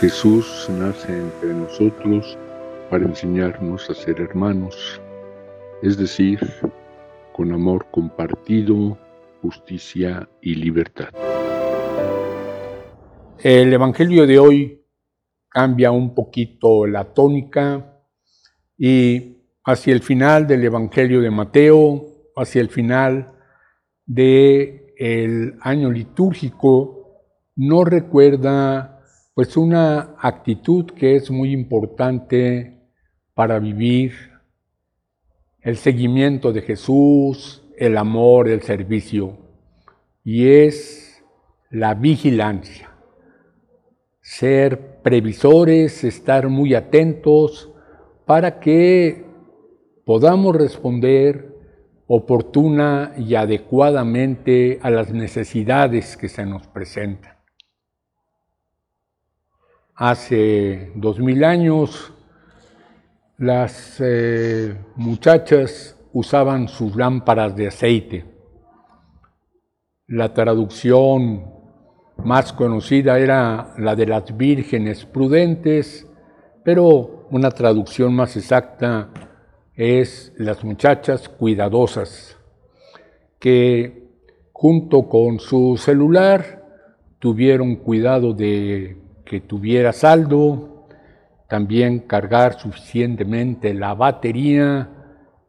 Jesús nace entre nosotros para enseñarnos a ser hermanos, es decir, con amor compartido, justicia y libertad. El Evangelio de hoy cambia un poquito la tónica y hacia el final del Evangelio de Mateo, hacia el final del año litúrgico, no recuerda pues una actitud que es muy importante para vivir el seguimiento de Jesús, el amor, el servicio, y es la vigilancia. Ser previsores, estar muy atentos para que podamos responder oportuna y adecuadamente a las necesidades que se nos presentan. Hace dos mil años las eh, muchachas usaban sus lámparas de aceite. La traducción más conocida era la de las vírgenes prudentes, pero una traducción más exacta es las muchachas cuidadosas, que junto con su celular tuvieron cuidado de que tuviera saldo, también cargar suficientemente la batería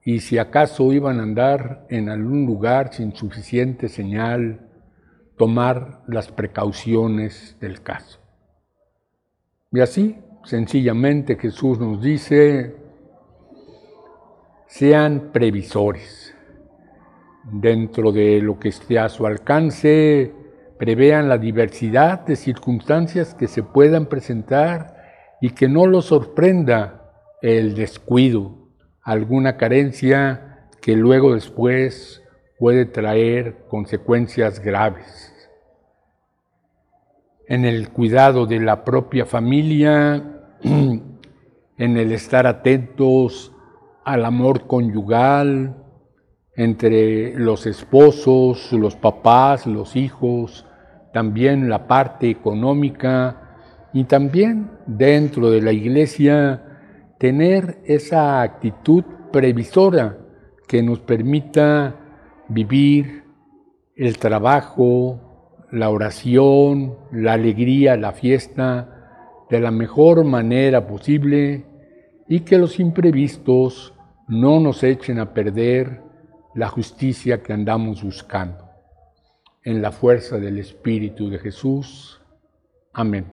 y si acaso iban a andar en algún lugar sin suficiente señal, tomar las precauciones del caso. Y así, sencillamente Jesús nos dice, sean previsores. Dentro de lo que esté a su alcance, prevean la diversidad de circunstancias que se puedan presentar y que no los sorprenda el descuido, alguna carencia que luego después puede traer consecuencias graves. En el cuidado de la propia familia, en el estar atentos al amor conyugal entre los esposos, los papás, los hijos, también la parte económica y también dentro de la iglesia tener esa actitud previsora que nos permita vivir el trabajo, la oración, la alegría, la fiesta de la mejor manera posible y que los imprevistos no nos echen a perder la justicia que andamos buscando en la fuerza del Espíritu de Jesús. Amén.